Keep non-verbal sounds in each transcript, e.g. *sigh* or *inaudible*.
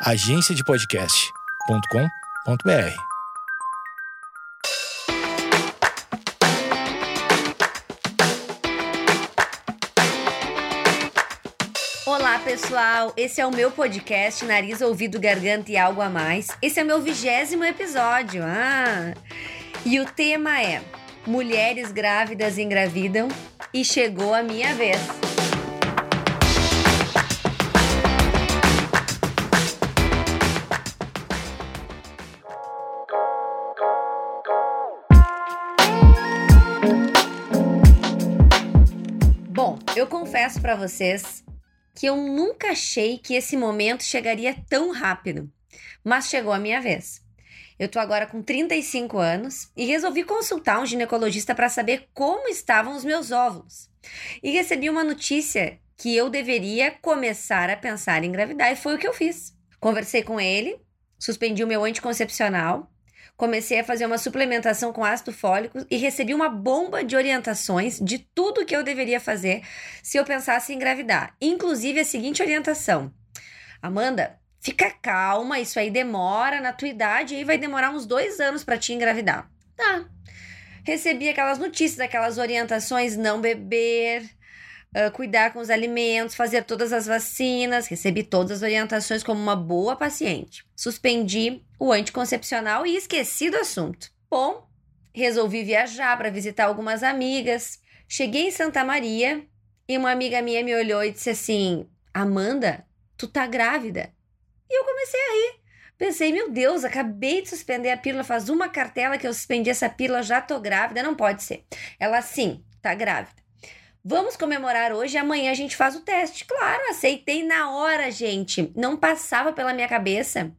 agenciadepodcast.com.br. Olá, pessoal! Esse é o meu podcast Nariz, Ouvido, Garganta e Algo a Mais. Esse é o meu vigésimo episódio. Ah! E o tema é Mulheres grávidas engravidam e chegou a minha vez. Confesso para vocês que eu nunca achei que esse momento chegaria tão rápido, mas chegou a minha vez. Eu tô agora com 35 anos e resolvi consultar um ginecologista para saber como estavam os meus óvulos. E recebi uma notícia que eu deveria começar a pensar em engravidar e foi o que eu fiz. Conversei com ele, suspendi o meu anticoncepcional, comecei a fazer uma suplementação com ácido fólico e recebi uma bomba de orientações de tudo que eu deveria fazer se eu pensasse em engravidar. Inclusive a seguinte orientação: Amanda, fica calma, isso aí demora na tua idade e vai demorar uns dois anos para te engravidar. Tá. Recebi aquelas notícias, aquelas orientações: não beber, uh, cuidar com os alimentos, fazer todas as vacinas. Recebi todas as orientações como uma boa paciente. Suspendi o anticoncepcional e esqueci do assunto. Bom, resolvi viajar para visitar algumas amigas. Cheguei em Santa Maria e uma amiga minha me olhou e disse assim: Amanda, tu tá grávida. E eu comecei a rir. Pensei, meu Deus, acabei de suspender a pílula, faz uma cartela que eu suspendi essa pílula, já tô grávida, não pode ser. Ela sim, tá grávida. Vamos comemorar hoje amanhã a gente faz o teste. Claro, aceitei na hora, gente. Não passava pela minha cabeça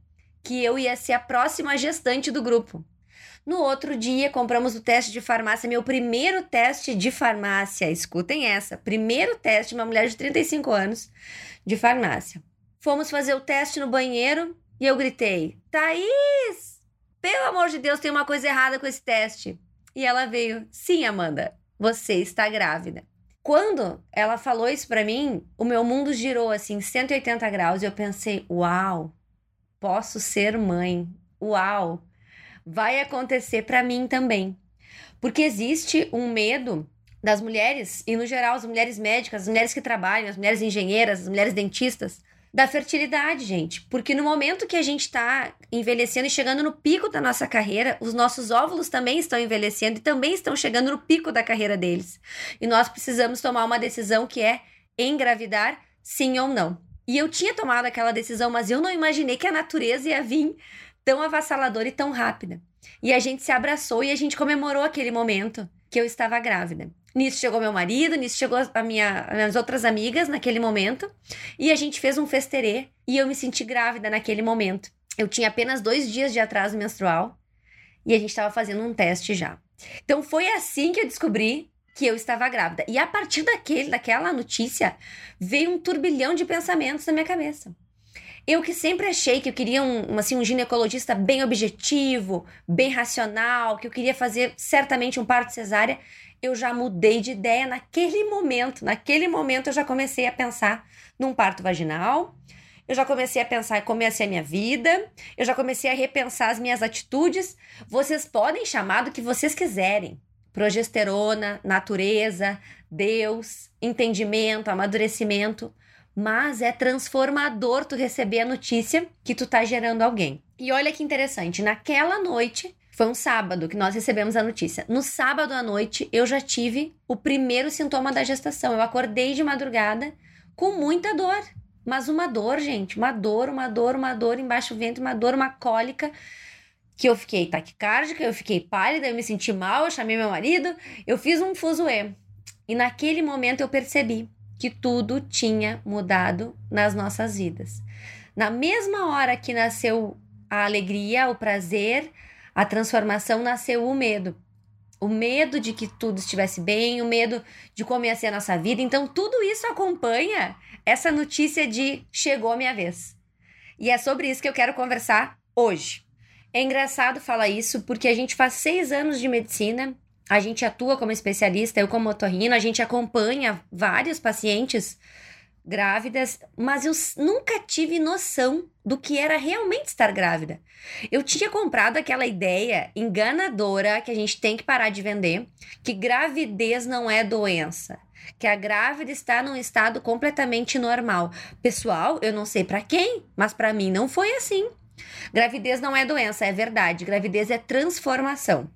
que eu ia ser a próxima gestante do grupo. No outro dia, compramos o teste de farmácia, meu primeiro teste de farmácia. Escutem essa: primeiro teste, uma mulher de 35 anos de farmácia. Fomos fazer o teste no banheiro e eu gritei: Thaís, pelo amor de Deus, tem uma coisa errada com esse teste. E ela veio: Sim, Amanda, você está grávida. Quando ela falou isso para mim, o meu mundo girou assim 180 graus e eu pensei: Uau, posso ser mãe. Uau, vai acontecer para mim também. Porque existe um medo das mulheres, e no geral as mulheres médicas, as mulheres que trabalham, as mulheres engenheiras, as mulheres dentistas, da fertilidade, gente. Porque no momento que a gente está envelhecendo e chegando no pico da nossa carreira, os nossos óvulos também estão envelhecendo e também estão chegando no pico da carreira deles. E nós precisamos tomar uma decisão que é engravidar, sim ou não. E eu tinha tomado aquela decisão, mas eu não imaginei que a natureza ia vir tão avassaladora e tão rápida. E a gente se abraçou e a gente comemorou aquele momento que eu estava grávida. Nisso chegou meu marido, nisso chegou a minha, as minhas outras amigas naquele momento. E a gente fez um festerê e eu me senti grávida naquele momento. Eu tinha apenas dois dias de atraso menstrual e a gente estava fazendo um teste já. Então foi assim que eu descobri que eu estava grávida. E a partir daquele, daquela notícia, veio um turbilhão de pensamentos na minha cabeça. Eu que sempre achei que eu queria um, assim, um ginecologista bem objetivo, bem racional, que eu queria fazer certamente um parto cesárea, eu já mudei de ideia naquele momento. Naquele momento eu já comecei a pensar num parto vaginal, eu já comecei a pensar como ia ser a minha vida, eu já comecei a repensar as minhas atitudes. Vocês podem chamar do que vocês quiserem. Progesterona, natureza, Deus, entendimento, amadurecimento mas é transformador tu receber a notícia que tu tá gerando alguém. E olha que interessante, naquela noite, foi um sábado que nós recebemos a notícia. No sábado à noite, eu já tive o primeiro sintoma da gestação. Eu acordei de madrugada com muita dor. Mas uma dor, gente, uma dor, uma dor, uma dor embaixo do ventre, uma dor, uma cólica que eu fiquei taquicárdica, eu fiquei pálida, eu me senti mal, eu chamei meu marido, eu fiz um fuzuê. E naquele momento eu percebi que tudo tinha mudado nas nossas vidas. Na mesma hora que nasceu a alegria, o prazer, a transformação, nasceu o medo. O medo de que tudo estivesse bem, o medo de como ia ser a nossa vida. Então, tudo isso acompanha essa notícia de chegou a minha vez. E é sobre isso que eu quero conversar hoje. É engraçado falar isso porque a gente faz seis anos de medicina a gente atua como especialista, eu como otorrino, a gente acompanha vários pacientes grávidas, mas eu nunca tive noção do que era realmente estar grávida. Eu tinha comprado aquela ideia enganadora que a gente tem que parar de vender, que gravidez não é doença, que a grávida está num estado completamente normal. Pessoal, eu não sei para quem, mas para mim não foi assim. Gravidez não é doença, é verdade. Gravidez é transformação.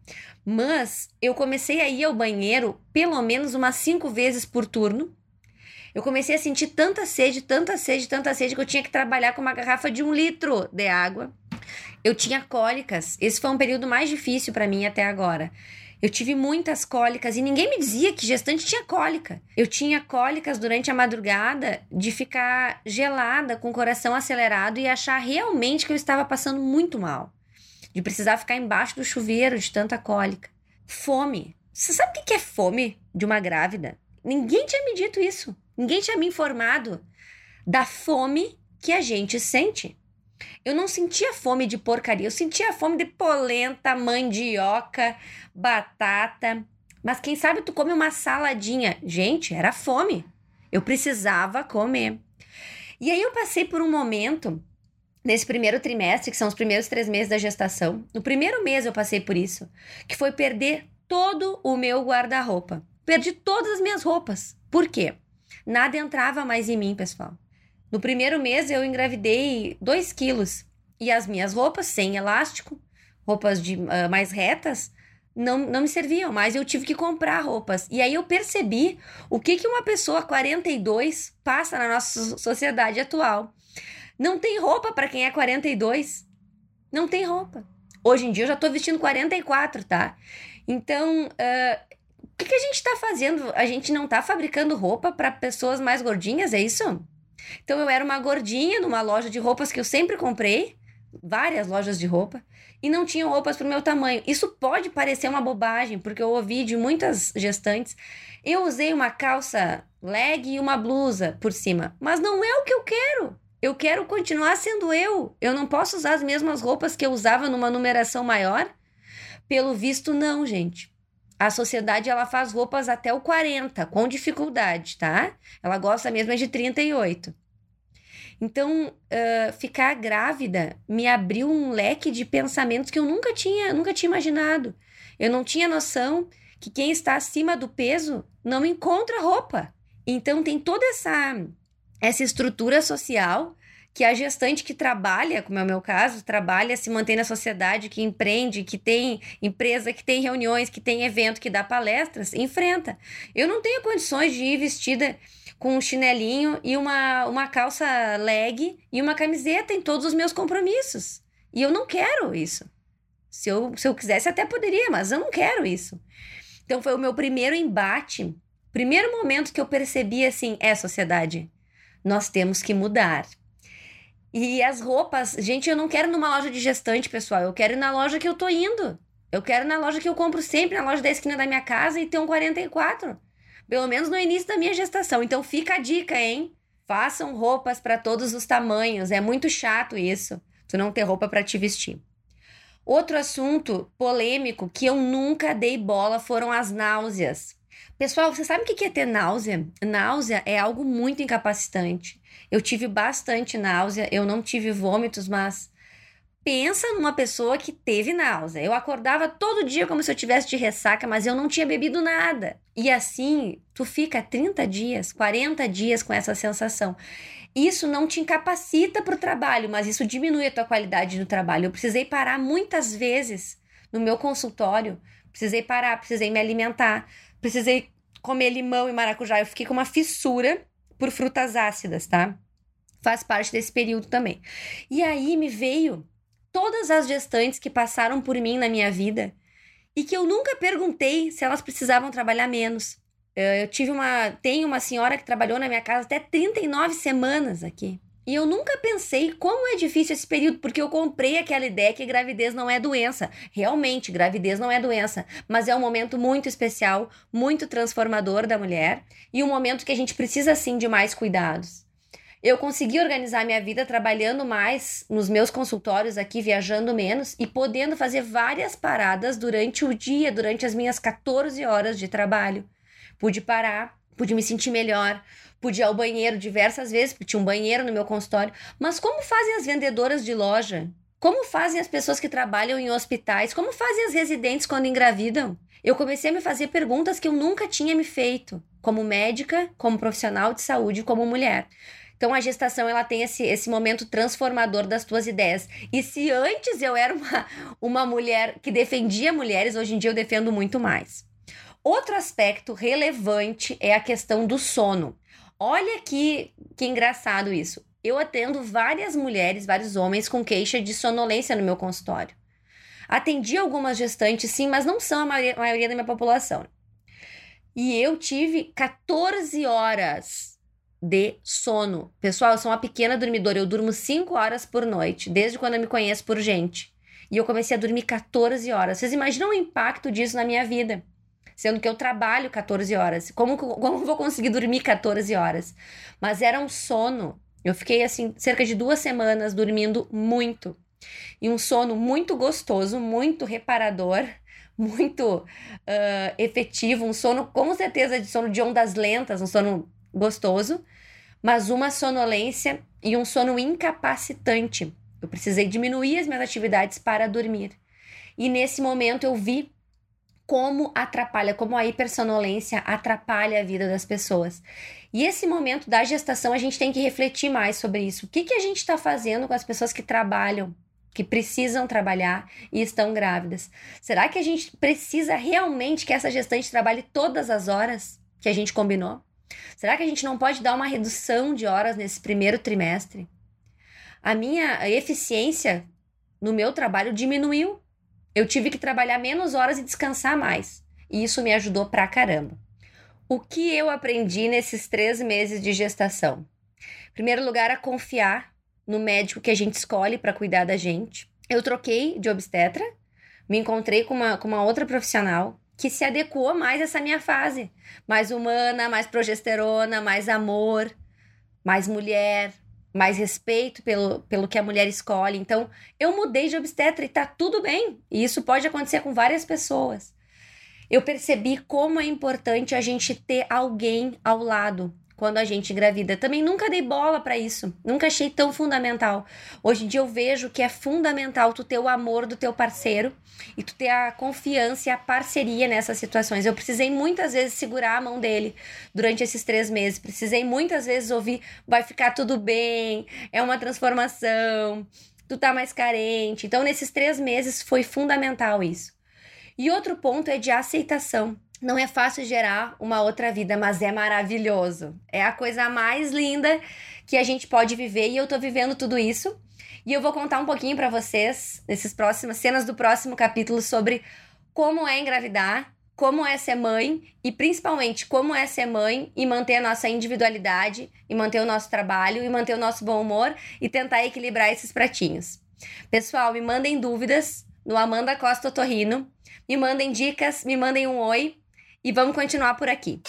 Mas eu comecei a ir ao banheiro pelo menos umas cinco vezes por turno. Eu comecei a sentir tanta sede, tanta sede, tanta sede que eu tinha que trabalhar com uma garrafa de um litro de água. Eu tinha cólicas. Esse foi um período mais difícil para mim até agora. Eu tive muitas cólicas e ninguém me dizia que gestante tinha cólica. Eu tinha cólicas durante a madrugada de ficar gelada, com o coração acelerado e achar realmente que eu estava passando muito mal. De precisar ficar embaixo do chuveiro de tanta cólica. Fome. Você sabe o que é fome de uma grávida? Ninguém tinha me dito isso. Ninguém tinha me informado da fome que a gente sente. Eu não sentia fome de porcaria, eu sentia fome de polenta, mandioca, batata. Mas quem sabe tu come uma saladinha. Gente, era fome. Eu precisava comer. E aí eu passei por um momento nesse primeiro trimestre, que são os primeiros três meses da gestação. No primeiro mês eu passei por isso, que foi perder todo o meu guarda-roupa. Perdi todas as minhas roupas. Por quê? Nada entrava mais em mim, pessoal. No primeiro mês eu engravidei 2 quilos e as minhas roupas sem elástico, roupas de uh, mais retas, não, não me serviam mais. Eu tive que comprar roupas. E aí eu percebi o que, que uma pessoa 42 passa na nossa sociedade atual. Não tem roupa para quem é 42. Não tem roupa. Hoje em dia eu já tô vestindo 44, tá? Então, uh, que, que a gente tá fazendo? A gente não tá fabricando roupa para pessoas mais gordinhas, é isso? Então eu era uma gordinha numa loja de roupas que eu sempre comprei, várias lojas de roupa, e não tinham roupas para o meu tamanho. Isso pode parecer uma bobagem, porque eu ouvi de muitas gestantes. Eu usei uma calça leg e uma blusa por cima, mas não é o que eu quero. Eu quero continuar sendo eu. Eu não posso usar as mesmas roupas que eu usava numa numeração maior? Pelo visto, não, gente. A sociedade ela faz roupas até o 40, com dificuldade, tá? Ela gosta mesmo de 38. Então, uh, ficar grávida me abriu um leque de pensamentos que eu nunca tinha, nunca tinha imaginado. Eu não tinha noção que quem está acima do peso não encontra roupa. Então tem toda essa essa estrutura social que a gestante que trabalha, como é o meu caso, trabalha, se mantém na sociedade, que empreende, que tem empresa, que tem reuniões, que tem evento, que dá palestras, enfrenta. Eu não tenho condições de ir vestida com um chinelinho e uma, uma calça leg e uma camiseta em todos os meus compromissos. E eu não quero isso. Se eu, se eu quisesse, até poderia, mas eu não quero isso. Então foi o meu primeiro embate, primeiro momento que eu percebi assim: é sociedade, nós temos que mudar. E as roupas, gente, eu não quero numa loja de gestante, pessoal. Eu quero ir na loja que eu tô indo. Eu quero ir na loja que eu compro sempre, na loja da esquina da minha casa e ter um 44. Pelo menos no início da minha gestação. Então fica a dica, hein? Façam roupas para todos os tamanhos. É muito chato isso, tu não ter roupa para te vestir. Outro assunto polêmico que eu nunca dei bola foram as náuseas. Pessoal, você sabe o que é ter náusea? Náusea é algo muito incapacitante. Eu tive bastante náusea, eu não tive vômitos, mas pensa numa pessoa que teve náusea. Eu acordava todo dia como se eu tivesse de ressaca, mas eu não tinha bebido nada. E assim, tu fica 30 dias, 40 dias com essa sensação. Isso não te incapacita para o trabalho, mas isso diminui a tua qualidade do trabalho. Eu precisei parar muitas vezes no meu consultório, precisei parar, precisei me alimentar, precisei comer limão e maracujá. Eu fiquei com uma fissura por frutas ácidas, tá? Faz parte desse período também. E aí me veio todas as gestantes que passaram por mim na minha vida e que eu nunca perguntei se elas precisavam trabalhar menos. Eu tive uma. Tem uma senhora que trabalhou na minha casa até 39 semanas aqui. E eu nunca pensei como é difícil esse período, porque eu comprei aquela ideia que gravidez não é doença. Realmente, gravidez não é doença, mas é um momento muito especial, muito transformador da mulher e um momento que a gente precisa sim de mais cuidados. Eu consegui organizar minha vida trabalhando mais nos meus consultórios aqui, viajando menos e podendo fazer várias paradas durante o dia, durante as minhas 14 horas de trabalho. Pude parar, pude me sentir melhor, pude ir ao banheiro diversas vezes, porque tinha um banheiro no meu consultório. Mas como fazem as vendedoras de loja? Como fazem as pessoas que trabalham em hospitais? Como fazem as residentes quando engravidam? Eu comecei a me fazer perguntas que eu nunca tinha me feito, como médica, como profissional de saúde, como mulher. Então a gestação ela tem esse, esse momento transformador das tuas ideias. E se antes eu era uma, uma mulher que defendia mulheres, hoje em dia eu defendo muito mais. Outro aspecto relevante é a questão do sono. Olha que, que engraçado isso eu atendo várias mulheres, vários homens com queixa de sonolência no meu consultório. Atendi algumas gestantes, sim, mas não são a maioria, a maioria da minha população. E eu tive 14 horas de sono. Pessoal, eu sou uma pequena dormidora, eu durmo 5 horas por noite, desde quando eu me conheço por gente. E eu comecei a dormir 14 horas. Vocês imaginam o impacto disso na minha vida? Sendo que eu trabalho 14 horas. Como, como vou conseguir dormir 14 horas? Mas era um sono eu fiquei assim cerca de duas semanas dormindo muito. E um sono muito gostoso, muito reparador, *laughs* muito uh, efetivo, um sono com certeza de sono de ondas lentas, um sono gostoso, mas uma sonolência e um sono incapacitante. Eu precisei diminuir as minhas atividades para dormir. E nesse momento eu vi como atrapalha, como a hipersonolência atrapalha a vida das pessoas. E esse momento da gestação a gente tem que refletir mais sobre isso. O que, que a gente está fazendo com as pessoas que trabalham, que precisam trabalhar e estão grávidas? Será que a gente precisa realmente que essa gestante trabalhe todas as horas que a gente combinou? Será que a gente não pode dar uma redução de horas nesse primeiro trimestre? A minha eficiência no meu trabalho diminuiu eu tive que trabalhar menos horas e descansar mais. E isso me ajudou pra caramba. O que eu aprendi nesses três meses de gestação? Em primeiro lugar, a confiar no médico que a gente escolhe para cuidar da gente. Eu troquei de obstetra, me encontrei com uma, com uma outra profissional que se adequou mais a essa minha fase. Mais humana, mais progesterona, mais amor, mais mulher, mais respeito pelo, pelo que a mulher escolhe. Então, eu mudei de obstetra e tá tudo bem. E isso pode acontecer com várias pessoas. Eu percebi como é importante a gente ter alguém ao lado quando a gente engravida. Também nunca dei bola para isso, nunca achei tão fundamental. Hoje em dia eu vejo que é fundamental tu ter o amor do teu parceiro e tu ter a confiança e a parceria nessas situações. Eu precisei muitas vezes segurar a mão dele durante esses três meses. Precisei muitas vezes ouvir: vai ficar tudo bem, é uma transformação, tu tá mais carente. Então, nesses três meses foi fundamental isso. E outro ponto é de aceitação. Não é fácil gerar uma outra vida, mas é maravilhoso. É a coisa mais linda que a gente pode viver e eu tô vivendo tudo isso. E eu vou contar um pouquinho para vocês nesses próximos cenas do próximo capítulo sobre como é engravidar, como é ser mãe e principalmente como é ser mãe e manter a nossa individualidade e manter o nosso trabalho e manter o nosso bom humor e tentar equilibrar esses pratinhos. Pessoal, me mandem dúvidas no Amanda Costa Torrino, me mandem dicas, me mandem um oi e vamos continuar por aqui.